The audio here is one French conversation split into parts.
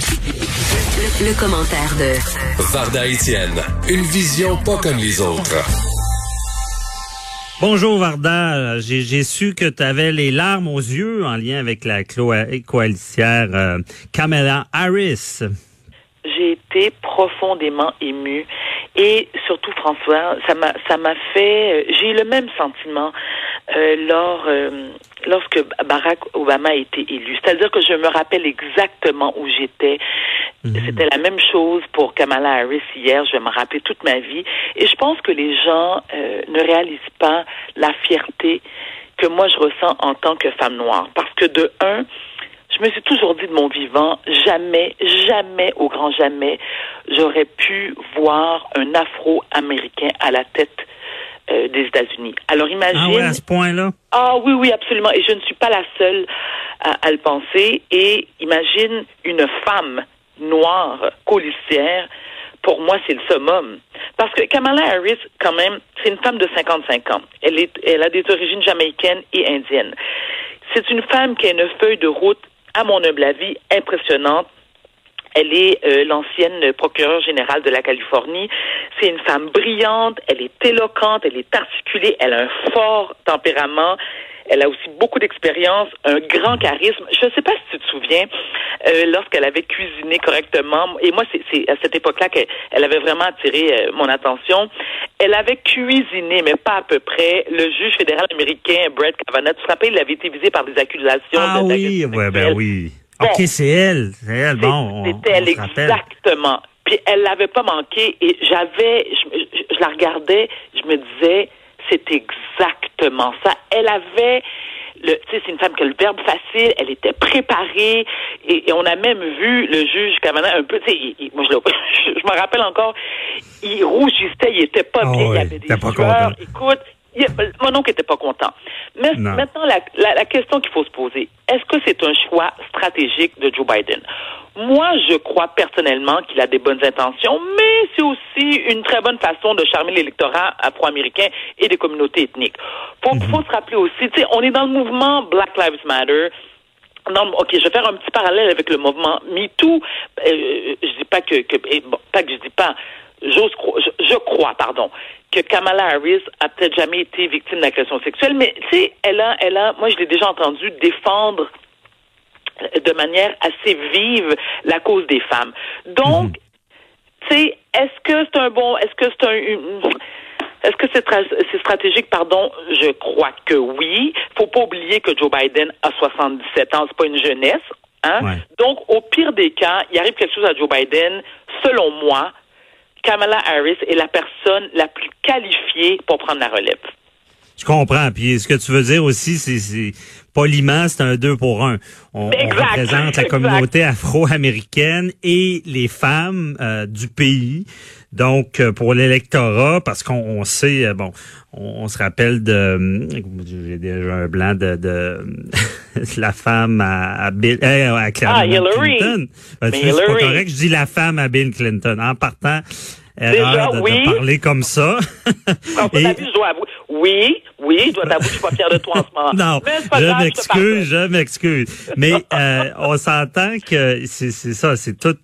Le, commentaire de Varda Etienne, une vision pas comme les autres. Bonjour Varda, j'ai su que tu avais les larmes aux yeux en lien avec la coalitière euh, Kamala Harris. J'ai été profondément émue et surtout François, ça m'a ça m'a fait euh, j'ai eu le même sentiment euh, lors euh, lorsque Barack Obama a été élu. C'est-à-dire que je me rappelle exactement où j'étais. Mhm. C'était la même chose pour Kamala Harris hier. Je vais me rappeler toute ma vie. Et je pense que les gens euh, ne réalisent pas la fierté que moi je ressens en tant que femme noire. Parce que de un, je me suis toujours dit de mon vivant, jamais, jamais, au grand jamais, j'aurais pu voir un Afro-Américain à la tête euh, des États-Unis. Alors imagine. Ah à ce point-là? Ah oui, oui, absolument. Et je ne suis pas la seule à, le penser. Et imagine une femme noire colistière. Pour moi, c'est le summum. Parce que Kamala Harris, quand même, c'est une femme de 55 ans. Elle est, elle a des origines jamaïcaines et indiennes. C'est une femme qui a une feuille de route, à mon humble avis, impressionnante elle est euh, l'ancienne procureure générale de la Californie. C'est une femme brillante, elle est éloquente, elle est articulée, elle a un fort tempérament. Elle a aussi beaucoup d'expérience, un grand charisme. Je ne sais pas si tu te souviens, euh, lorsqu'elle avait cuisiné correctement, et moi, c'est à cette époque-là qu'elle avait vraiment attiré euh, mon attention. Elle avait cuisiné, mais pas à peu près, le juge fédéral américain Brett Kavanaugh. Tu te rappelles, il avait été visé par des accusations. Ah oui, ouais, ben oui. OK, c'est elle. C'est elle. Bon, C'était elle, exactement. Puis elle l'avait pas manqué et j'avais, je, la regardais, je me disais, c'est exactement ça. Elle avait le, tu sais, c'est une femme qui a le verbe facile, elle était préparée, et, on a même vu le juge Kavanaugh un peu, tu sais, moi je, je, me rappelle encore, il rougissait, il était pas ah bien, il avait des sueurs. Écoute, mon oncle n'était pas content. Mais maintenant, la, la, question qu'il faut se poser, est-ce que c'est un choix stratégique de Joe Biden? Moi, je crois personnellement qu'il a des bonnes intentions, mais c'est aussi une très bonne façon de charmer l'électorat afro-américain et des communautés ethniques. Faut, mhm. faut se rappeler aussi, tu sais, on est dans le mouvement Black Lives Matter. Non, ok, je vais faire un petit parallèle avec le mouvement MeToo. Euh, je dis pas que, que bon, pas que je dis pas, j'ose, je, crois, pardon, que Kamala Harris a peut-être jamais été victime d'agression sexuelle, mais tu sais, elle a, elle a, moi je l'ai déjà entendu défendre de manière assez vive la cause des femmes. Donc, mhm. tu sais, est-ce que c'est un bon, est-ce que c'est un, est-ce que c'est, c'est stratégique, pardon? Je crois que oui. Faut pas oublier que Joe Biden a 77 ans, c'est pas une jeunesse. Hein? Donc, au pire des cas, il arrive quelque chose à Joe Biden, selon moi, Kamala Harris est la personne la plus qualifiée pour prendre la relève. Je comprends. Puis ce que tu veux dire aussi, c'est poliment, c'est un deux pour un. On, représente la communauté afro-américaine et les femmes euh, du pays. Donc, euh, pour l'électorat, parce qu'on sait, euh, bon, on, se rappelle de, j'ai déjà un blanc de, de la femme à, à Bill, à ah, Clinton. Ben, c'est pas correct, je dis la femme à Bill Clinton. En partant, Déjà, de, oui. parler comme ça. Et... je dois avouer. Oui, oui, je dois t'avouer, je suis pas fier de toi en ce moment. Non, je m'excuse, je m'excuse. Mais euh, on s'entend que c'est ça, c'est tout.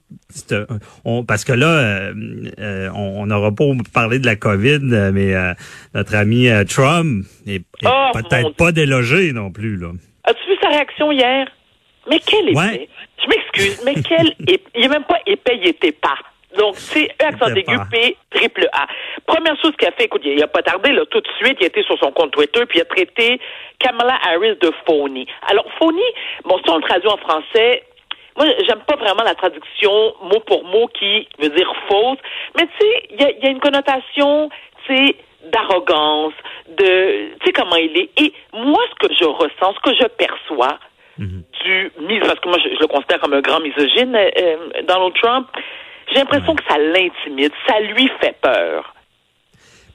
On, parce que là, euh, euh, on n'aura pas parlé de la COVID, mais notre ami Trump est, oh, peut-être pas délogé non plus. là. As-tu vu sa réaction hier? Mais quel épais! Je m'excuse, mais quel épais! Il n'est même pas épais, il était pas. Donc, c'est E accent aigu, P, triple A. Première chose qu'il a fait, écoute, il a pas tardé, là, tout de suite, il a été sur son compte Twitter, puis il a traité Kamala Harris de phony. Alors, phony, bon, si on le traduit en français, moi, j'aime pas vraiment la traduction mot pour mot qui veut dire fausse, mais tu sais, il y a, une connotation, tu sais, d'arrogance, de, tu sais comment il est. Et moi, ce que je ressens, ce que je perçois, mhm. du du parce que moi je, le considère comme un grand misogyne, euh, euh, Donald Trump, j'ai l'impression que ça l'intimide, ça lui fait peur.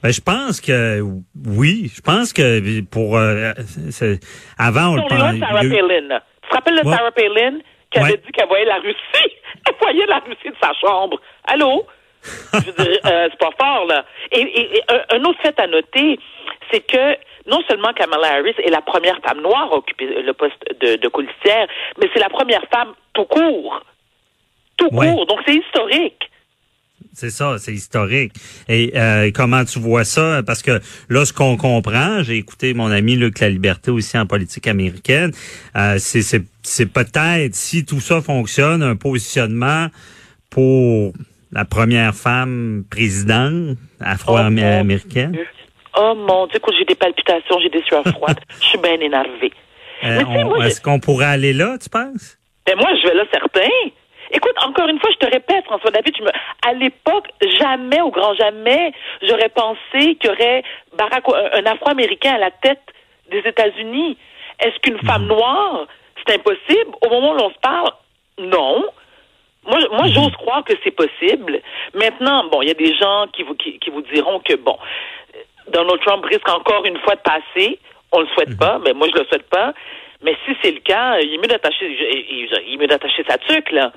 Ben, je pense que oui, je pense que pour euh, avant on le parlait. Sarah Palin. Tu te rappelles de Sarah Palin qui avait dit qu'elle voyait la Russie, elle voyait la Russie de sa chambre. Allô? je veux dire, euh, c'est pas fort là. Et, un, autre fait à noter, c'est que non seulement Kamala Harris est la première femme noire à occuper le poste de, de mais c'est la première femme tout court tout court. Donc, c'est historique. C'est ça, c'est historique. Et euh, comment tu vois ça? Parce que là, ce qu'on comprend, j'ai écouté mon ami Luc La Liberté aussi en politique américaine, euh, c'est peut-être, si tout ça fonctionne, un positionnement pour la première femme présidente afro-américaine. Oh mon Dieu, écoute, j'ai des palpitations, j'ai des sueurs froides. je suis bien énervée. Euh, est-ce qu'on pourrait aller là, tu penses? Ben moi, je vais là certain. Écoute, encore une fois, je te répète, François David, je me... à l'époque, jamais, au grand jamais, j'aurais pensé qu'il y aurait Barack, un Afro-Américain à la tête des États-Unis. Est-ce qu'une mhm. femme noire, c'est impossible? Au moment où l'on se parle, non. Moi, moi mhm. j'ose croire que c'est possible. Maintenant, bon, il y a des gens qui vous, qui, vous diront que, bon, Donald Trump risque encore une fois de passer. On le souhaite mhm. pas, mais moi, je le souhaite pas. Mais si c'est le cas, il est mieux d'attacher, il est mieux d'attacher sa tuque, là.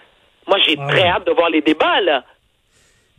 Moi, j'ai ah très hâte de voir les débats, là.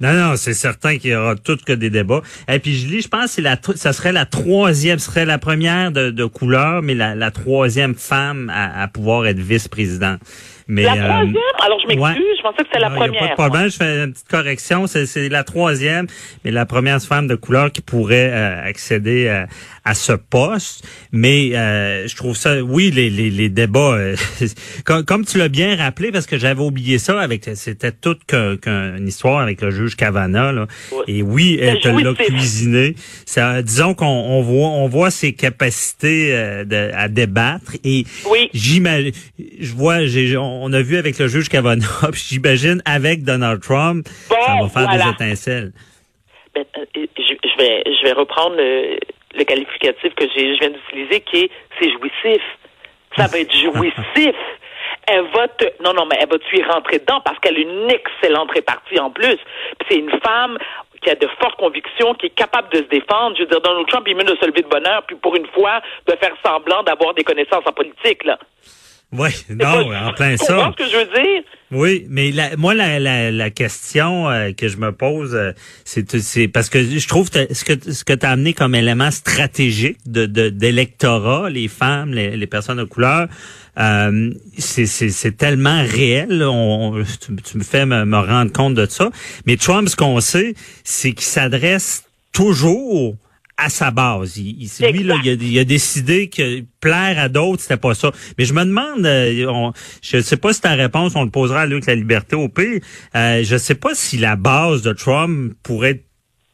Non, non, c'est certain qu'il y aura tout que des débats. Et puis je lis, je pense que la, ça serait la troisième, ce serait la première de, de couleur, mais la, la troisième femme à, à pouvoir être vice-président. Mais, la euh, troisième? Alors, je m'excuse, je pensais que c'était la première. pas de problème, je fais une petite correction. C'est la troisième, mais la première femme de couleur qui pourrait euh, accéder à, à, ce poste. Mais euh, je trouve ça, oui, les, les, les débats, comme, comme, tu l'as bien rappelé, parce que j'avais oublié ça, avec c'était toute qu'une histoire avec le juge Cavana. Là. Et oui, elle te l'a cuisiné. Ça, disons qu'on on voit, on voit ses capacités de, à débattre. Et oui. j'imagine, je vois, j'ai on a vu avec le juge Kavanaugh, j'imagine avec Donald Trump, ça va faire des étincelles. Ben, euh, je, vais, je vais reprendre le, qualificatif que je viens d'utiliser, qui est c'est jouissif. Ça va être jouissif. Elle va te, non, non, mais elle va y rentrer dedans parce qu'elle a une excellente répartie en plus. c'est une femme qui a de fortes convictions, qui est capable de se défendre. Je veux dire, Donald Trump, il mieux de se lever de bonheur, puis pour une fois, de faire semblant d'avoir des connaissances en politique, là. Oui, non, en plein ça. ce que je veux dire? Oui, mais la, moi, la, la, la question euh, que je me pose, euh, c'est parce que je trouve que ce que ce que tu as amené comme élément stratégique de d'électorat, les femmes, les, les, personnes de couleur, euh, c'est tellement réel. On, tu, me fais me, me rendre compte de ça. Mais Trump, ce qu'on sait, c'est qu'il s'adresse toujours à sa base. Il, lui, là, il, a, décidé que plaire à d'autres, c'était pas ça. Mais je me demande, euh, je ne sais pas si ta réponse, on le posera à Luc la liberté au pire. Euh, je sais pas si la base de Trump pourrait être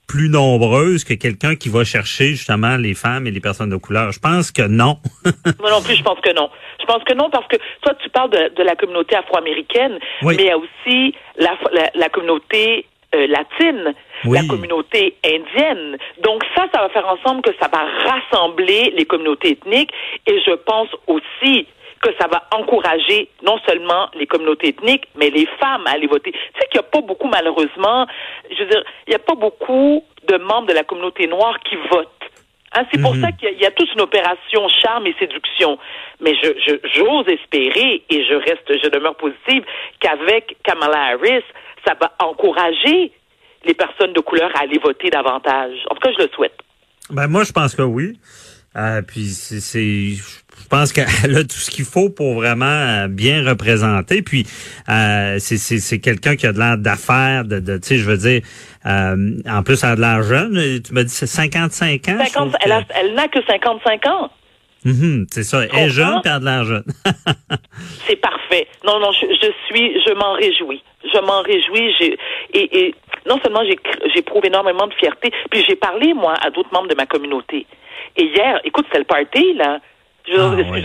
plus nombreuse que quelqu'un qui va chercher justement les femmes et les personnes de couleur. Je pense que non. Moi non plus, je pense que non. Je pense que non parce que toi, tu parles de, la communauté afro-américaine, mais il y a aussi la, la communauté euh, latine, la communauté indienne. Donc ça, ça va faire ensemble que ça va rassembler les communautés ethniques et je pense aussi que ça va encourager non seulement les communautés ethniques, mais les femmes à aller voter. Tu sais qu'il n'y a pas beaucoup, malheureusement, je veux dire, il n'y a pas beaucoup de membres de la communauté noire qui votent. Hein, c'est pour mhm. ça qu'il y, a toute une opération charme et séduction. Mais je, j'ose espérer et je reste, je demeure positive qu'avec Kamala Harris, ça va encourager les personnes de couleur à aller voter davantage. En tout cas, je le souhaite. Ben moi, je pense que oui. Euh, puis c'est, je pense qu'elle a tout ce qu'il faut pour vraiment euh, bien représenter. Puis euh, c'est quelqu'un qui a de l'air d'affaires, de, de tu sais, je veux dire, euh, en plus elle a de l'air jeune. Tu m'as dit c'est 55 ans. 50, elle n'a que 55 ans. Mm c'est ça. Elle est jeune, puis elle a de l'air jeune. c'est parfait. Non, non, je, je suis, je m'en réjouis. Je m'en réjouis. J'ai, et, et non seulement j'éprouve énormément de fierté, puis j'ai parlé, moi, à d'autres membres de ma communauté. Et hier, écoute, c'était le party, là. ah, oui.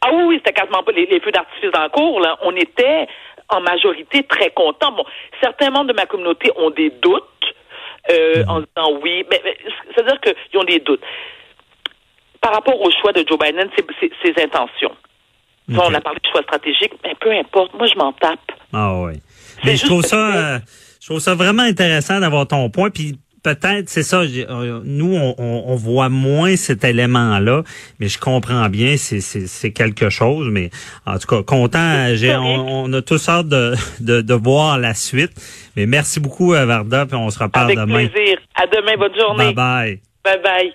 ah oui, c'était quasiment pas les, feux d'artifice en cours, là. On était en majorité très contents. Bon, certains membres de ma communauté ont des doutes euh, mhm. en disant oui, mais, c'est-à-dire qu'ils ont des doutes. Par rapport au choix de Joe Biden, c'est ses intentions. On a parlé de choix stratégique, mais peu importe. Moi, je m'en tape. Ah oui. Mais je trouve ça, euh, je trouve ça vraiment intéressant d'avoir ton point. Puis peut-être, c'est ça, euh, nous, on, voit moins cet élément-là, mais je comprends bien, c'est quelque chose. Mais en tout cas, content, on, on, a tous hâte de, de, voir la suite. Mais merci beaucoup, Varda, puis on se reparle demain. Avec plaisir. À demain, bonne journée. Bye bye. Bye bye.